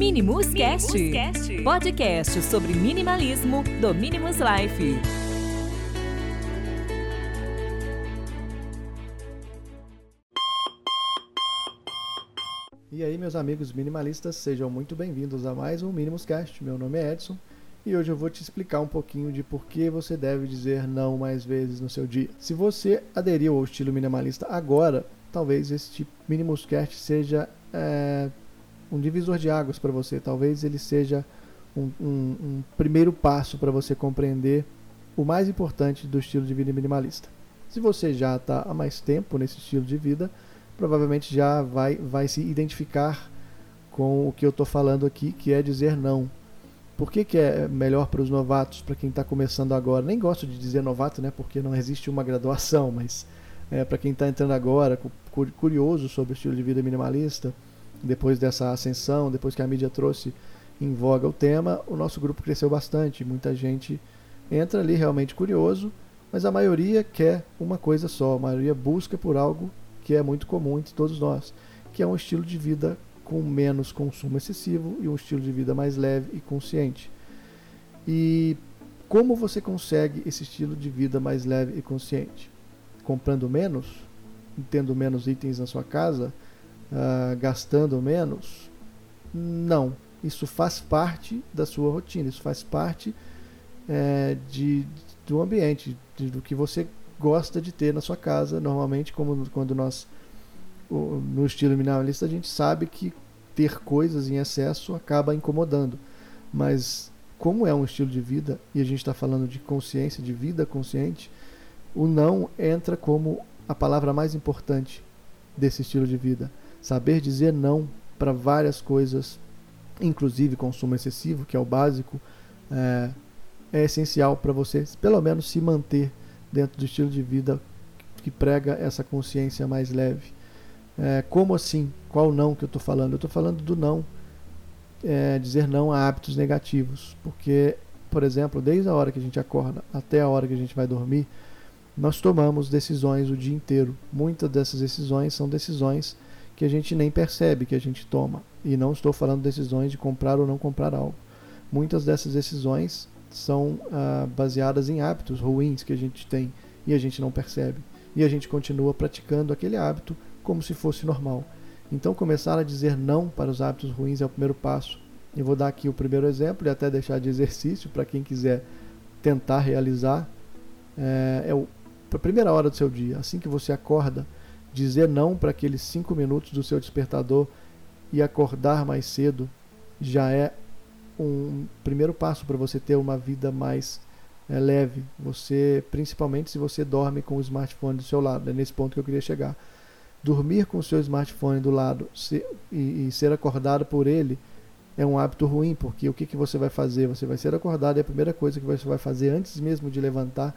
Minimus, Cast, Cast, podcast sobre minimalismo do Minimus Life. E aí, meus amigos minimalistas, sejam muito bem-vindos a mais um Minimus Cast. Meu nome é Edson e hoje eu vou te explicar um pouquinho de por que você deve dizer não mais vezes no seu dia. Se você aderiu ao estilo minimalista agora, talvez este Minimus Cast seja é, um divisor de águas para você. Talvez ele seja um, um, um primeiro passo para você compreender o mais importante do estilo de vida minimalista. Se você já está há mais tempo nesse estilo de vida, provavelmente já vai, vai se identificar com o que eu estou falando aqui, que é dizer não. Por que, que é melhor para os novatos, para quem está começando agora? Nem gosto de dizer novato, né, porque não existe uma graduação, mas é, para quem está entrando agora, curioso sobre o estilo de vida minimalista, depois dessa ascensão, depois que a mídia trouxe em voga o tema, o nosso grupo cresceu bastante. Muita gente entra ali realmente curioso, mas a maioria quer uma coisa só, a maioria busca por algo que é muito comum entre todos nós, que é um estilo de vida com menos consumo excessivo e um estilo de vida mais leve e consciente. E como você consegue esse estilo de vida mais leve e consciente? Comprando menos, tendo menos itens na sua casa, uh, gastando menos? Não. Isso faz parte da sua rotina, isso faz parte é, de, do ambiente, de, do que você gosta de ter na sua casa. Normalmente, como quando nós, no estilo minimalista, a gente sabe que ter coisas em excesso acaba incomodando. Mas, como é um estilo de vida, e a gente está falando de consciência, de vida consciente, o não entra como a palavra mais importante desse estilo de vida. Saber dizer não para várias coisas, inclusive consumo excessivo, que é o básico, é, é essencial para você, pelo menos, se manter dentro do estilo de vida que prega essa consciência mais leve. É, como assim? Qual não que eu estou falando? Eu estou falando do não, é, dizer não a hábitos negativos. Porque, por exemplo, desde a hora que a gente acorda até a hora que a gente vai dormir, nós tomamos decisões o dia inteiro. Muitas dessas decisões são decisões que a gente nem percebe que a gente toma. E não estou falando decisões de comprar ou não comprar algo. Muitas dessas decisões são ah, baseadas em hábitos ruins que a gente tem e a gente não percebe. E a gente continua praticando aquele hábito como se fosse normal. Então, começar a dizer não para os hábitos ruins é o primeiro passo. Eu vou dar aqui o primeiro exemplo e até deixar de exercício para quem quiser tentar realizar. É, é o, a primeira hora do seu dia, assim que você acorda, dizer não para aqueles cinco minutos do seu despertador e acordar mais cedo já é um primeiro passo para você ter uma vida mais é, leve. Você, principalmente se você dorme com o smartphone do seu lado, é nesse ponto que eu queria chegar. Dormir com o seu smartphone do lado se, e, e, ser acordado por ele é um hábito ruim, porque o que, que você vai fazer? Você vai ser acordado e a primeira coisa que você vai fazer antes mesmo de levantar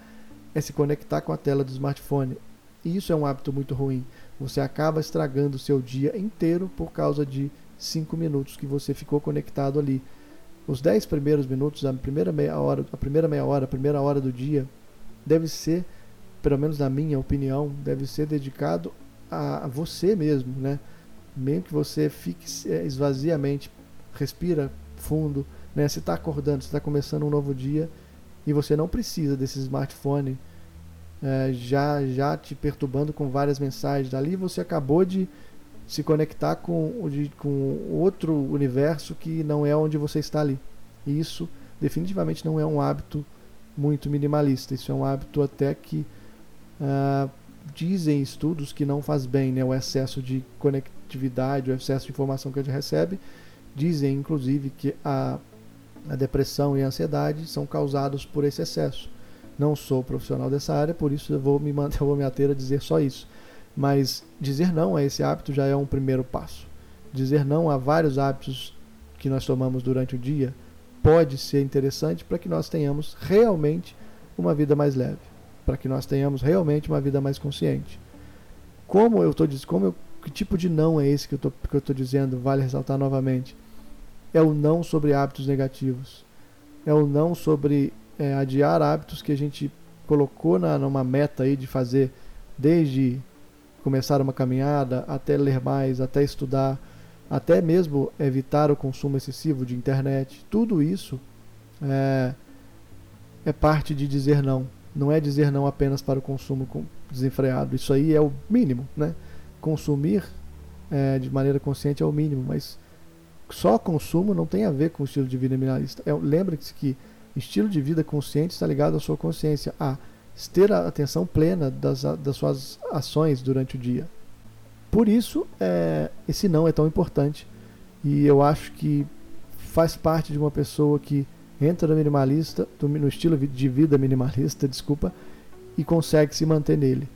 é se conectar com a tela do smartphone. E isso é um hábito muito ruim. Você acaba estragando o seu dia inteiro por causa de 5 minutos que você ficou conectado ali. Os 10 primeiros minutos, a primeira meia hora, a primeira meia hora, a primeira hora do dia deve ser, pelo menos na minha opinião, deve ser dedicado a, você mesmo, né? Mesmo que você fique é, esvaziamente, respira fundo, né? Você está acordando, você está começando um novo dia e você não precisa desse smartphone é, já, já te perturbando com várias mensagens. Dali você acabou de se conectar com, de, com outro universo que não é onde você está ali. E isso definitivamente não é um hábito muito minimalista. Isso é um hábito até que uh, dizem estudos que não faz bem, né? O excesso de conectividade, o excesso de informação que a gente recebe. Dizem, inclusive, que a, a depressão e a ansiedade são causados por esse excesso. Não sou profissional dessa área, por isso eu vou me manter, eu vou me ater a dizer só isso. Mas dizer não a esse hábito já é um primeiro passo. Dizer não a vários hábitos que nós tomamos durante o dia pode ser interessante para que nós tenhamos realmente uma vida mais leve, para que nós tenhamos realmente uma vida mais consciente. Como eu estou como eu, que tipo de não é esse que eu estou dizendo? Vale ressaltar novamente. É o não sobre hábitos negativos. É o não sobre é, adiar hábitos que a gente colocou na, numa meta aí de fazer desde começar uma caminhada até ler mais, até estudar, até mesmo evitar o consumo excessivo de internet, tudo isso é, é parte de dizer não. Não é dizer não apenas para o consumo desenfreado. Isso aí é o mínimo, né? Consumir é, de maneira consciente é o mínimo, mas só consumo não tem a ver com o estilo de vida minimalista. É, Lembre-se que estilo de vida consciente está ligado à sua consciência, a ter a atenção plena das, das suas ações durante o dia. Por isso, é, esse não é tão importante. E eu acho que faz parte de uma pessoa que entra no minimalista, no estilo de vida minimalista, desculpa, e consegue se manter nele.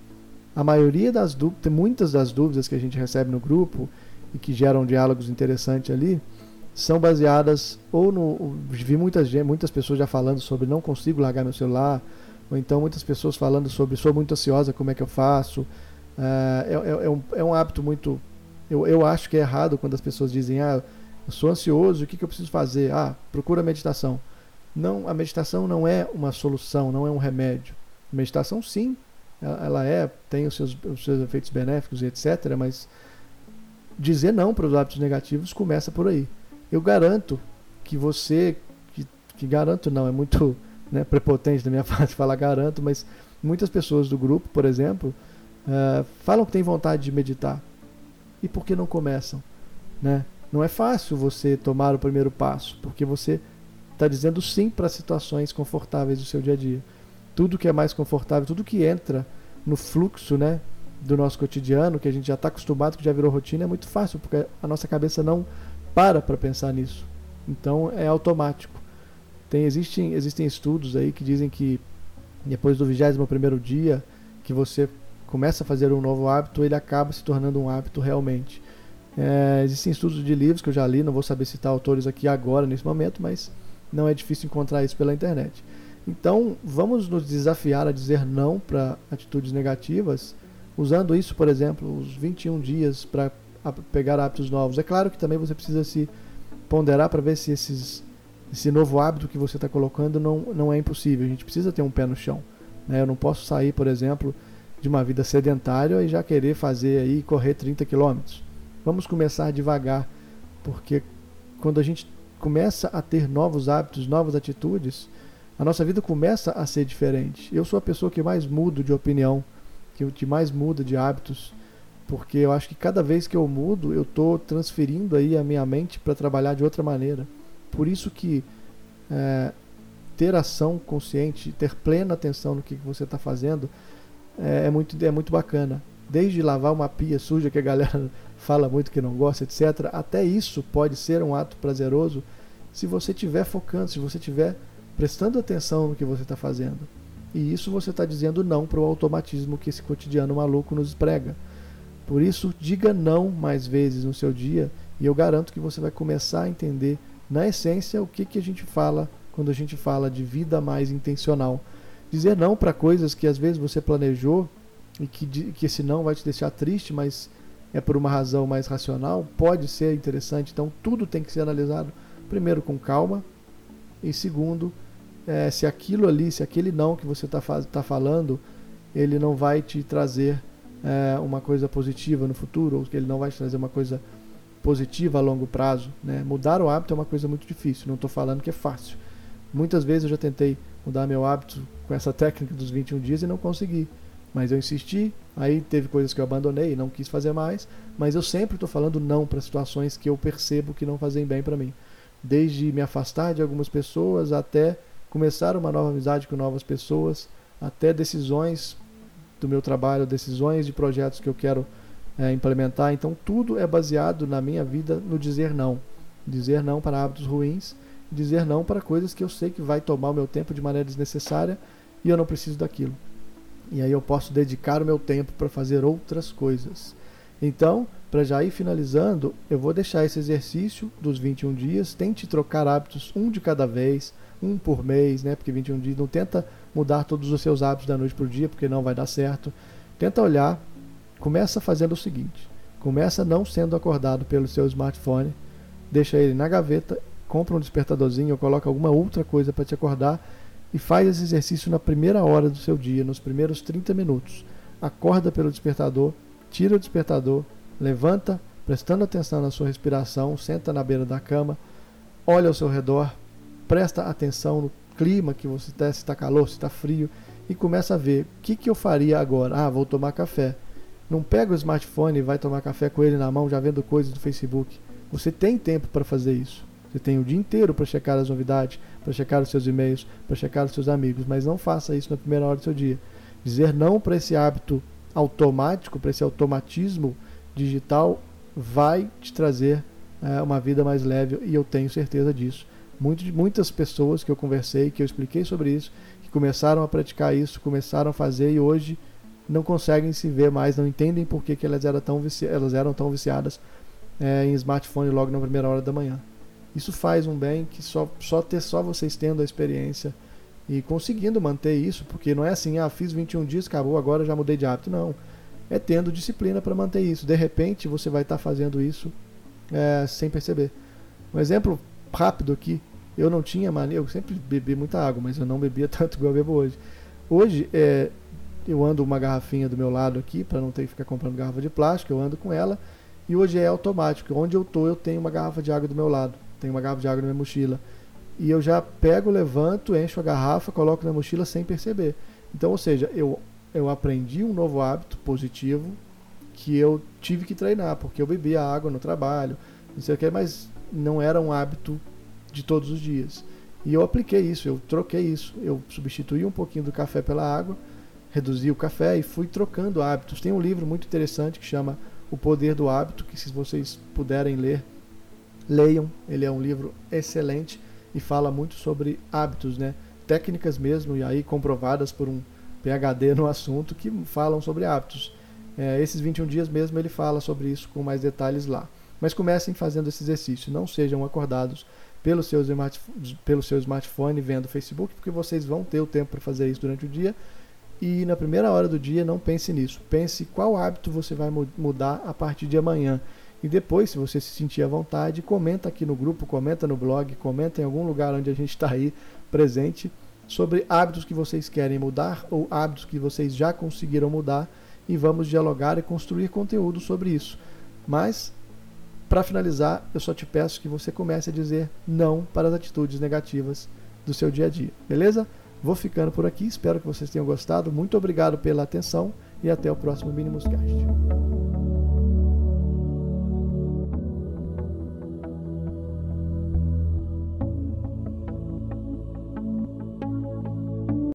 A maioria das dúvidas, muitas das dúvidas que a gente recebe no grupo e que geram diálogos interessantes ali, são baseadas ou no. Vi muitas, muitas pessoas já falando sobre não consigo largar meu celular, ou então muitas pessoas falando sobre sou muito ansiosa, como é que eu faço. Uh, é, é, um, é um hábito muito. Eu, eu acho que é errado quando as pessoas dizem, ah, eu sou ansioso, o que, que eu preciso fazer? Ah, procura meditação. Não, a meditação não é uma solução, não é um remédio. A meditação, sim, ela é, tem os seus, os seus efeitos benéficos e etc., mas dizer não para os hábitos negativos começa por aí. Eu garanto que você, que, que garanto não, é muito né, prepotente da minha parte falar garanto, mas muitas pessoas do grupo, por exemplo, uh, falam que têm vontade de meditar. E por que não começam? Né? Não é fácil você tomar o primeiro passo, porque você está dizendo sim para situações confortáveis do seu dia a dia. Tudo que é mais confortável, tudo que entra no fluxo né, do nosso cotidiano, que a gente já está acostumado, que já virou rotina, é muito fácil, porque a nossa cabeça não para para pensar nisso. Então é automático. Tem, existem, existem estudos aí que dizem que depois do 21 dia que você começa a fazer um novo hábito, ele acaba se tornando um hábito realmente. É, existem estudos de livros que eu já li, não vou saber citar autores aqui agora, nesse momento, mas não é difícil encontrar isso pela internet. Então, vamos nos desafiar a dizer não para atitudes negativas, usando isso, por exemplo, os 21 dias para pegar hábitos novos. É claro que também você precisa se ponderar para ver se esses, esse novo hábito que você está colocando não, não é impossível. A gente precisa ter um pé no chão. Né? Eu não posso sair, por exemplo, de uma vida sedentária e já querer fazer aí correr 30 quilômetros. Vamos começar devagar, porque quando a gente começa a ter novos hábitos, novas atitudes, a nossa vida começa a ser diferente. Eu sou a pessoa que mais mudo de opinião, que mais muda de hábitos, porque eu acho que cada vez que eu mudo, eu estou transferindo aí a minha mente para trabalhar de outra maneira. Por isso que é, ter ação consciente, ter plena atenção no que você está fazendo, é, é, muito, é muito bacana. Desde lavar uma pia suja que a galera fala muito que não gosta, etc. Até isso pode ser um ato prazeroso se você estiver focando, se você estiver prestando atenção no que você está fazendo. E isso você está dizendo não para o automatismo que esse cotidiano maluco nos prega. Por isso, diga não mais vezes no seu dia e eu garanto que você vai começar a entender, na essência, o que, que a gente fala quando a gente fala de vida mais intencional. Dizer não para coisas que às vezes você planejou e que, que esse não vai te deixar triste, mas é por uma razão mais racional, pode ser interessante. Então, tudo tem que ser analisado, primeiro, com calma, e segundo, é, se aquilo ali, se aquele não que você está tá falando, ele não vai te trazer é, uma coisa positiva no futuro, ou que ele não vai te trazer uma coisa positiva a longo prazo. Né? Mudar o hábito é uma coisa muito difícil, não estou falando que é fácil. Muitas vezes eu já tentei mudar meu hábito com essa técnica dos 21 dias e não consegui. Mas eu insisti, aí teve coisas que eu abandonei e não quis fazer mais, mas eu sempre estou falando não para situações que eu percebo que não fazem bem para mim. Desde me afastar de algumas pessoas até começar uma nova amizade com novas pessoas, até decisões do meu trabalho, decisões de projetos que eu quero é, implementar. Então tudo é baseado na minha vida no dizer não. Dizer não para hábitos ruins, dizer não para coisas que eu sei que vai tomar o meu tempo de maneira desnecessária e eu não preciso daquilo. E aí eu posso dedicar o meu tempo para fazer outras coisas. Então, para já ir finalizando, eu vou deixar esse exercício dos 21 dias. Tente trocar hábitos um de cada vez, um por mês, né? Porque 21 dias não tenta mudar todos os seus hábitos da noite para o dia, porque não vai dar certo. Tenta olhar, começa fazendo o seguinte: começa não sendo acordado pelo seu smartphone, deixa ele na gaveta, compra um despertadorzinho ou coloca alguma outra coisa para te acordar e faz esse exercício na primeira hora do seu dia, nos primeiros 30 minutos. Acorda pelo despertador, tira o despertador, levanta, prestando atenção na sua respiração, senta na beira da cama, olha ao seu redor, presta atenção no clima que você está, se está calor, se está frio, e começa a ver o que, que eu faria agora. Ah, vou tomar café. Não pega o smartphone e vai tomar café com ele na mão, já vendo coisas do Facebook. Você tem tempo para fazer isso. Você tem o dia inteiro para checar as novidades, para checar os seus e-mails, para checar os seus amigos, mas não faça isso na primeira hora do seu dia. Dizer não para esse hábito automático, para esse automatismo digital, vai te trazer é, uma vida mais leve e eu tenho certeza disso. Muitas pessoas que eu conversei, que eu expliquei sobre isso, que começaram a praticar isso, começaram a fazer e hoje não conseguem se ver mais, não entendem por que, que elas, eram tão elas eram tão viciadas é, em smartphone logo na primeira hora da manhã. Isso faz um bem que só, só ter só vocês tendo a experiência e conseguindo manter isso, porque não é assim, ah, fiz 21 dias, acabou, agora já mudei de hábito. Não. É tendo disciplina para manter isso. De repente você vai estar tá fazendo isso é, sem perceber. Um exemplo rápido aqui, eu não tinha mania, eu sempre bebi muita água, mas eu não bebia tanto igual eu bebo hoje. Hoje, é, eu ando uma garrafinha do meu lado aqui, para não ter que ficar comprando garrafa de plástico, eu ando com ela. E hoje é automático. Onde eu tô, eu tenho uma garrafa de água do meu lado. Tenho uma garrafa de água na minha mochila. E eu já pego, levanto, encho a garrafa, coloco na mochila sem perceber. Então, ou seja, eu, eu aprendi um novo hábito positivo que eu tive que treinar, porque eu bebia água no trabalho, não sei o que, mas não era um hábito de todos os dias. E eu apliquei isso, eu troquei isso. Eu substituí um pouquinho do café pela água reduzi o café e fui trocando hábitos. Tem um livro muito interessante que chama O Poder do Hábito, que se vocês puderem ler, leiam. Ele é um livro excelente e fala muito sobre hábitos, né? Técnicas mesmo, e aí comprovadas por um PhD no assunto, que falam sobre hábitos. É, esses 21 dias mesmo ele fala sobre isso com mais detalhes lá. Mas comecem fazendo esse exercício, não sejam acordados pelo seu, pelo seu smartphone vendo Facebook, porque vocês vão ter o tempo para fazer isso durante o dia e na primeira hora do dia não pense nisso. Pense qual hábito você vai mudar a partir de amanhã. E depois, se você se sentir à vontade, comenta aqui no grupo, comenta no blog, comenta em algum lugar onde a gente está aí presente sobre hábitos que vocês querem mudar ou hábitos que vocês já conseguiram mudar e vamos dialogar e construir conteúdo sobre isso. Mas, para finalizar, eu só te peço que você comece a dizer não para as atitudes negativas do seu dia a dia, beleza? Vou ficando por aqui, espero que vocês tenham gostado. Muito obrigado pela atenção e até o próximo Minimuscast.